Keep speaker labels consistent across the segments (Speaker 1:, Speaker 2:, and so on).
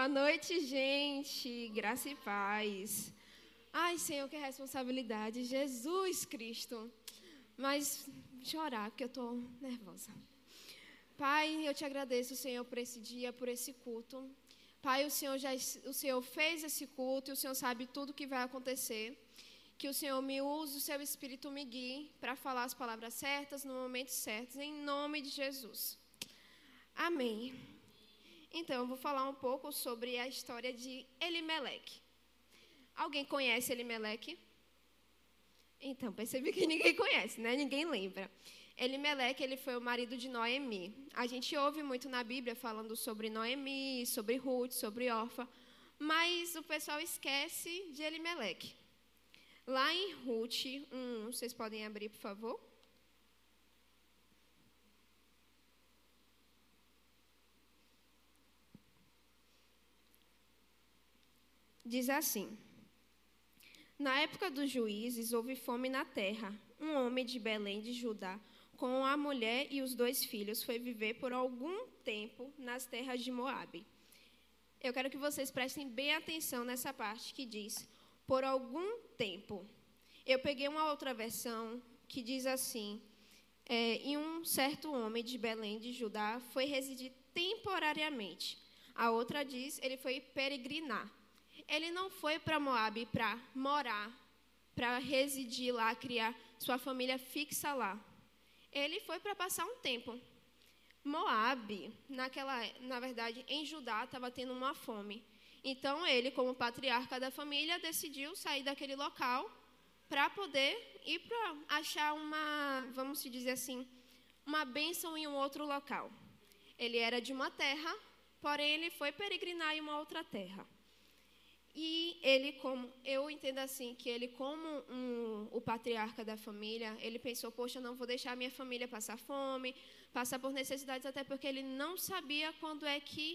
Speaker 1: Boa noite, gente. Graça e paz. Ai, Senhor, que responsabilidade. Jesus Cristo. Mas chorar, porque eu estou nervosa. Pai, eu te agradeço, Senhor, por esse dia, por esse culto. Pai, o Senhor já o Senhor fez esse culto e o Senhor sabe tudo o que vai acontecer. Que o Senhor me use, o seu espírito me guie para falar as palavras certas no momento certo, em nome de Jesus. Amém. Então, eu vou falar um pouco sobre a história de Elimeleque. Alguém conhece Elimeleque? Então, percebi que ninguém conhece, né? Ninguém lembra. Elimeleque, ele foi o marido de Noemi. A gente ouve muito na Bíblia falando sobre Noemi, sobre Ruth, sobre Orfa, mas o pessoal esquece de Elimeleque. Lá em Ruth 1, vocês podem abrir, por favor? Diz assim: Na época dos juízes houve fome na terra. Um homem de Belém de Judá, com a mulher e os dois filhos, foi viver por algum tempo nas terras de Moabe. Eu quero que vocês prestem bem atenção nessa parte que diz: por algum tempo. Eu peguei uma outra versão que diz assim: é, e um certo homem de Belém de Judá foi residir temporariamente. A outra diz: ele foi peregrinar. Ele não foi para Moabe para morar, para residir lá, criar sua família fixa lá. Ele foi para passar um tempo. Moabe, naquela, na verdade, em Judá estava tendo uma fome. Então, ele, como patriarca da família, decidiu sair daquele local para poder ir para achar uma, vamos dizer assim, uma bênção em um outro local. Ele era de uma terra, porém ele foi peregrinar em uma outra terra. E ele, como eu entendo assim, que ele, como um, o patriarca da família, ele pensou: poxa, não vou deixar minha família passar fome, passar por necessidades, até porque ele não sabia quando é que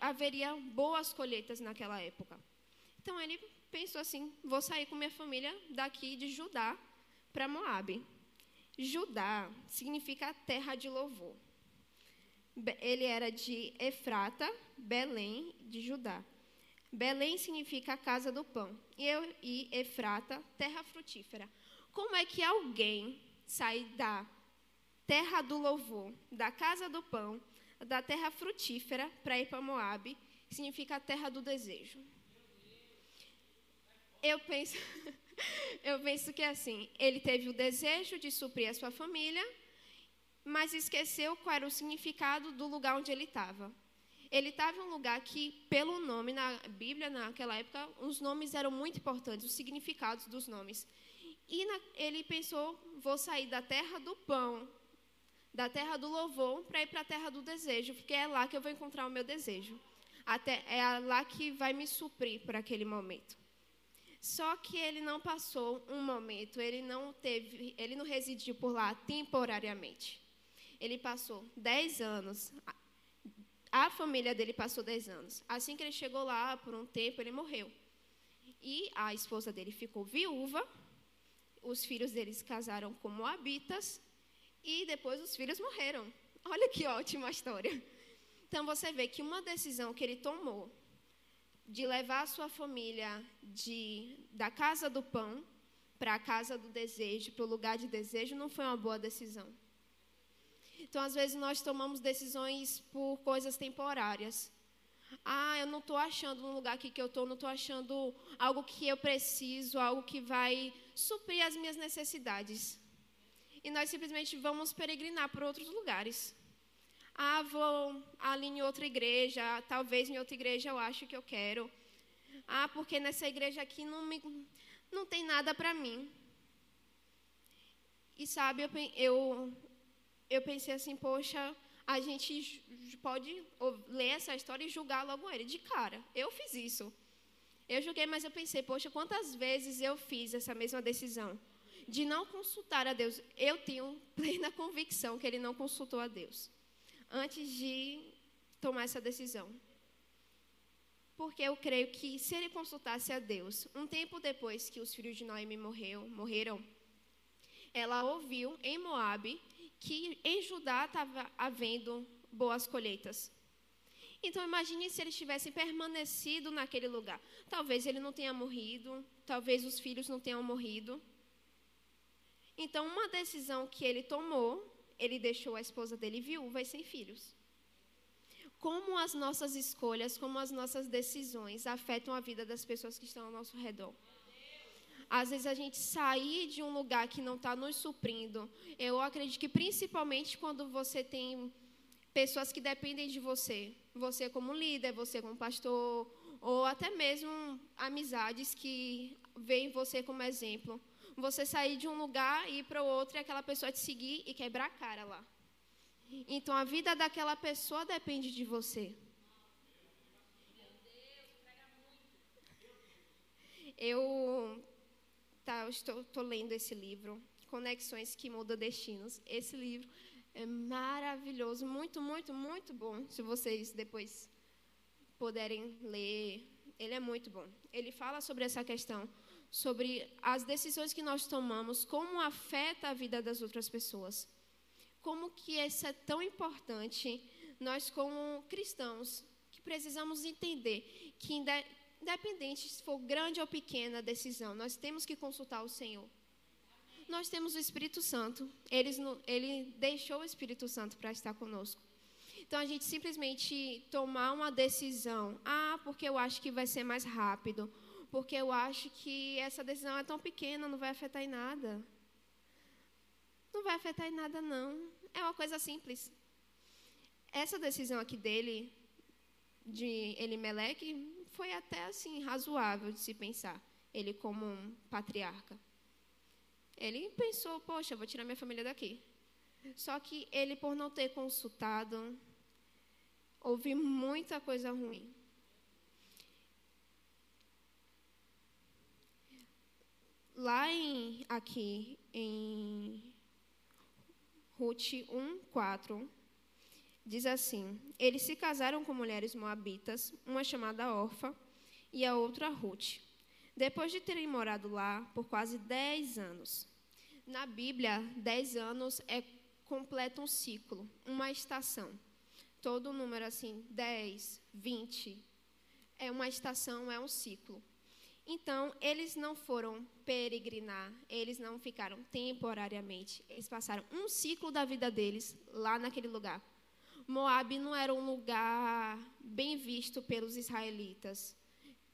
Speaker 1: haveria boas colheitas naquela época. Então ele pensou assim: vou sair com minha família daqui de Judá para Moabe. Judá significa terra de louvor. Ele era de Efrata, Belém, de Judá. Belém significa a casa do pão. E, eu, e Efrata, terra frutífera. Como é que alguém sai da terra do louvor, da casa do pão, da terra frutífera para ir para Moabe, significa a terra do desejo. Eu penso, eu penso que é assim, ele teve o desejo de suprir a sua família, mas esqueceu qual era o significado do lugar onde ele estava. Ele estava em um lugar que, pelo nome, na Bíblia, naquela época, os nomes eram muito importantes, os significados dos nomes. E na, ele pensou: vou sair da terra do pão, da terra do louvor para ir para a terra do desejo, porque é lá que eu vou encontrar o meu desejo. Até, é lá que vai me suprir para aquele momento. Só que ele não passou um momento, ele não teve, ele não residiu por lá temporariamente. Ele passou dez anos. A família dele passou dez anos. Assim que ele chegou lá, por um tempo, ele morreu. E a esposa dele ficou viúva. Os filhos deles casaram com moabitas e depois os filhos morreram. Olha que ótima história. Então você vê que uma decisão que ele tomou de levar a sua família de, da casa do pão para a casa do desejo, para o lugar de desejo, não foi uma boa decisão. Então, às vezes, nós tomamos decisões por coisas temporárias. Ah, eu não estou achando no lugar aqui que eu estou, não estou achando algo que eu preciso, algo que vai suprir as minhas necessidades e nós simplesmente vamos peregrinar por outros lugares. Ah, vou ali em outra igreja, talvez em outra igreja eu acho que eu quero. Ah, porque nessa igreja aqui não, me, não tem nada para mim. E sabe, eu, eu, eu pensei assim, poxa, a gente pode ler essa história e julgar logo ele, de cara. Eu fiz isso. Eu julguei, mas eu pensei, poxa, quantas vezes eu fiz essa mesma decisão? de não consultar a Deus. Eu tenho plena convicção que ele não consultou a Deus antes de tomar essa decisão. Porque eu creio que se ele consultasse a Deus, um tempo depois que os filhos de Noemi morreu, morreram, ela ouviu em Moabe que em Judá estava havendo boas colheitas. Então imagine se eles tivessem permanecido naquele lugar. Talvez ele não tenha morrido, talvez os filhos não tenham morrido. Então, uma decisão que ele tomou, ele deixou a esposa dele viúva e sem filhos. Como as nossas escolhas, como as nossas decisões afetam a vida das pessoas que estão ao nosso redor. Às vezes a gente sair de um lugar que não está nos suprindo. Eu acredito que principalmente quando você tem pessoas que dependem de você, você como líder, você como pastor, ou até mesmo amizades que veem você como exemplo. Você sair de um lugar e ir para o outro e aquela pessoa te seguir e quebrar a cara lá. Então a vida daquela pessoa depende de você. Eu Tá, eu estou, estou lendo esse livro, Conexões que Mudam Destinos. Esse livro é maravilhoso, muito, muito, muito bom. Se vocês depois puderem ler, ele é muito bom. Ele fala sobre essa questão, sobre as decisões que nós tomamos, como afeta a vida das outras pessoas. Como que isso é tão importante, nós como cristãos, que precisamos entender que Independente se for grande ou pequena a decisão, nós temos que consultar o Senhor. Nós temos o Espírito Santo, ele, ele deixou o Espírito Santo para estar conosco. Então a gente simplesmente tomar uma decisão, ah, porque eu acho que vai ser mais rápido, porque eu acho que essa decisão é tão pequena, não vai afetar em nada. Não vai afetar em nada, não. É uma coisa simples. Essa decisão aqui dele, de Elimeleque, foi até assim razoável de se pensar, ele como um patriarca. Ele pensou, poxa, vou tirar minha família daqui. Só que ele, por não ter consultado, houve muita coisa ruim. Lá em, aqui em Ruth 1, 4, diz assim: Eles se casaram com mulheres moabitas, uma chamada Orfa e a outra Ruth. Depois de terem morado lá por quase dez anos. Na Bíblia, dez anos é completo um ciclo, uma estação. Todo número assim, 10, 20, é uma estação, é um ciclo. Então, eles não foram peregrinar, eles não ficaram temporariamente, eles passaram um ciclo da vida deles lá naquele lugar. Moab não era um lugar bem visto pelos israelitas,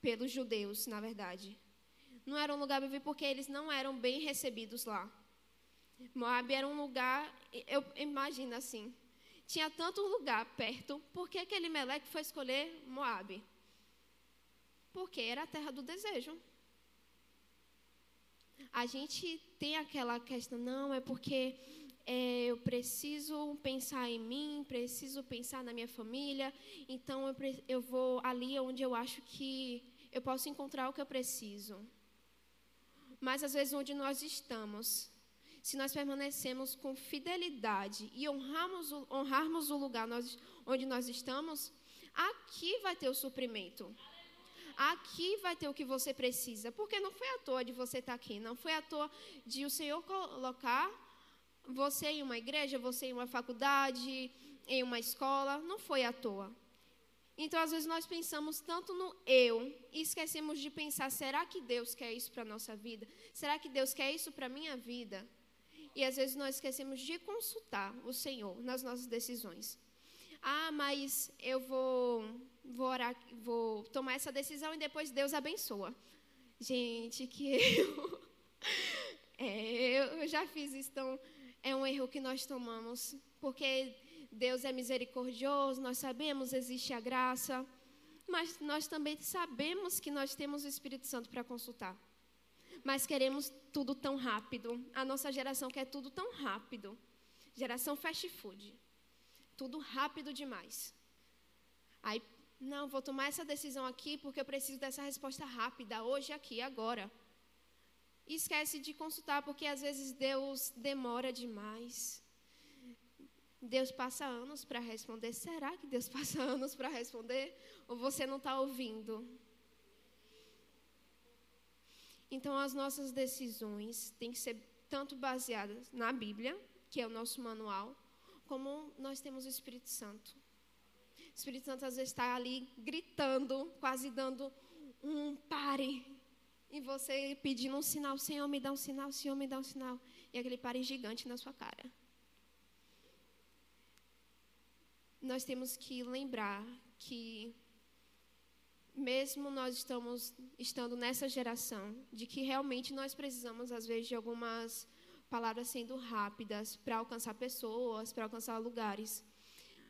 Speaker 1: pelos judeus, na verdade. Não era um lugar bem visto porque eles não eram bem recebidos lá. Moab era um lugar, eu imagino assim, tinha tanto lugar perto, por que aquele Meleque foi escolher Moab? Porque era a terra do desejo. A gente tem aquela questão, não, é porque é, eu preciso pensar em mim, preciso pensar na minha família, então eu, eu vou ali onde eu acho que eu posso encontrar o que eu preciso. Mas às vezes onde nós estamos, se nós permanecemos com fidelidade e honrarmos o, honrarmos o lugar nós, onde nós estamos, aqui vai ter o suprimento. Aqui vai ter o que você precisa. Porque não foi à toa de você estar aqui. Não foi à toa de o Senhor colocar você em uma igreja, você em uma faculdade, em uma escola, não foi à toa. Então, às vezes, nós pensamos tanto no eu e esquecemos de pensar: será que Deus quer isso para a nossa vida? Será que Deus quer isso para a minha vida? E às vezes nós esquecemos de consultar o Senhor nas nossas decisões. Ah, mas eu vou, vou orar, vou tomar essa decisão e depois Deus abençoa. Gente, que eu, é, eu já fiz isso tão é um erro que nós tomamos, porque Deus é misericordioso, nós sabemos, existe a graça, mas nós também sabemos que nós temos o Espírito Santo para consultar. Mas queremos tudo tão rápido. A nossa geração quer tudo tão rápido. Geração fast food. Tudo rápido demais. Aí, não, vou tomar essa decisão aqui porque eu preciso dessa resposta rápida, hoje, aqui, agora e esquece de consultar, porque às vezes Deus demora demais. Deus passa anos para responder. Será que Deus passa anos para responder? Ou você não está ouvindo? Então, as nossas decisões têm que ser tanto baseadas na Bíblia, que é o nosso manual, como nós temos o Espírito Santo. Espírito Santo às vezes está ali gritando, quase dando um pare. E você pedindo um sinal, Senhor, me dá um sinal, Senhor, me dá um sinal. E aquele pare gigante na sua cara. Nós temos que lembrar que mesmo nós estamos estando nessa geração, de que realmente nós precisamos às vezes de algumas palavras sendo rápidas para alcançar pessoas, para alcançar lugares.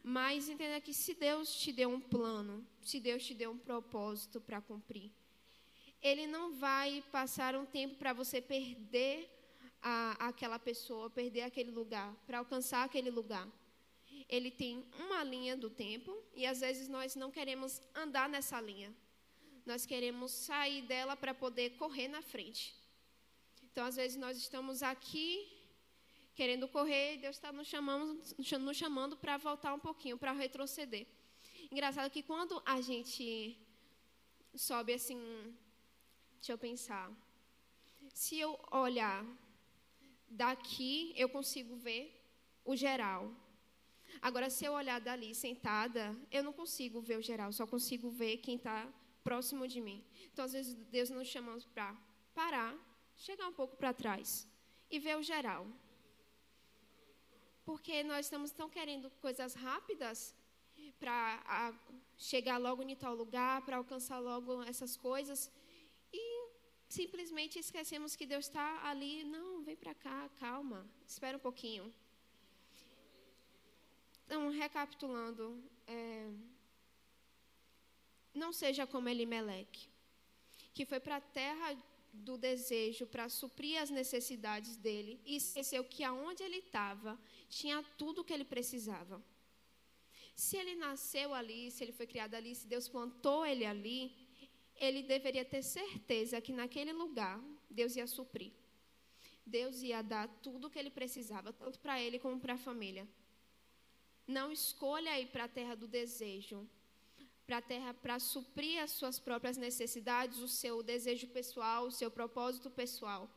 Speaker 1: Mas entenda que se Deus te deu um plano, se Deus te deu um propósito para cumprir, Ele não vai passar um tempo para você perder a, aquela pessoa, perder aquele lugar, para alcançar aquele lugar. Ele tem uma linha do tempo e às vezes nós não queremos andar nessa linha. Nós queremos sair dela para poder correr na frente. Então, às vezes, nós estamos aqui querendo correr, Deus está nos chamando, nos chamando para voltar um pouquinho, para retroceder. Engraçado que quando a gente sobe assim, deixa eu pensar, se eu olhar daqui, eu consigo ver o geral. Agora, se eu olhar dali sentada, eu não consigo ver o geral, só consigo ver quem está próximo de mim. Então, às vezes, Deus nos chama para parar, chegar um pouco para trás e ver o geral porque nós estamos tão querendo coisas rápidas para chegar logo em tal lugar, para alcançar logo essas coisas, simplesmente esquecemos que Deus está ali. Não, vem para cá, calma, espera um pouquinho. Então, recapitulando, é, não seja como Elimeleque, que foi para a terra do desejo para suprir as necessidades dele e esqueceu que aonde ele estava tinha tudo o que ele precisava. Se ele nasceu ali, se ele foi criado ali, se Deus plantou ele ali, ele deveria ter certeza que naquele lugar Deus ia suprir. Deus ia dar tudo o que ele precisava, tanto para ele como para a família. Não escolha ir para a terra do desejo, para a terra para suprir as suas próprias necessidades, o seu desejo pessoal, o seu propósito pessoal.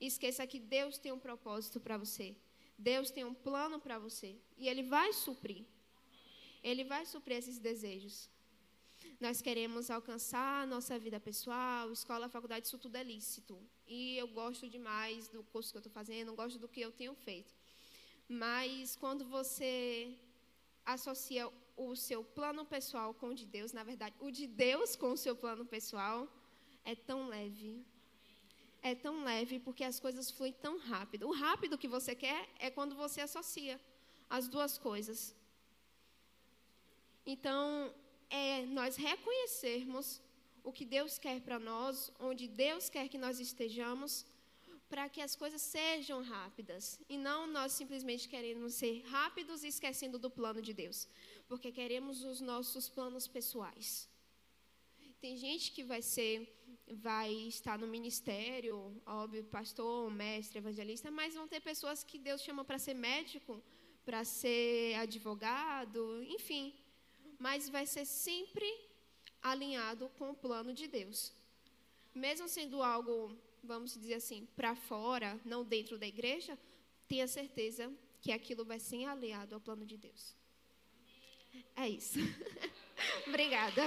Speaker 1: Esqueça que Deus tem um propósito para você. Deus tem um plano para você e Ele vai suprir. Ele vai suprir esses desejos. Nós queremos alcançar a nossa vida pessoal, escola, faculdade, isso tudo é lícito. E eu gosto demais do curso que eu estou fazendo, gosto do que eu tenho feito. Mas quando você associa o seu plano pessoal com o de Deus, na verdade, o de Deus com o seu plano pessoal, é tão leve, é tão leve porque as coisas fluem tão rápido. O rápido que você quer é quando você associa as duas coisas. Então, é nós reconhecermos o que Deus quer para nós, onde Deus quer que nós estejamos, para que as coisas sejam rápidas. E não nós simplesmente queremos ser rápidos e esquecendo do plano de Deus, porque queremos os nossos planos pessoais. Tem gente que vai ser vai estar no ministério, óbvio, pastor, mestre, evangelista, mas vão ter pessoas que Deus chama para ser médico, para ser advogado, enfim. Mas vai ser sempre alinhado com o plano de Deus. Mesmo sendo algo, vamos dizer assim, para fora, não dentro da igreja, tenha certeza que aquilo vai ser alinhado ao plano de Deus. É isso. Obrigada.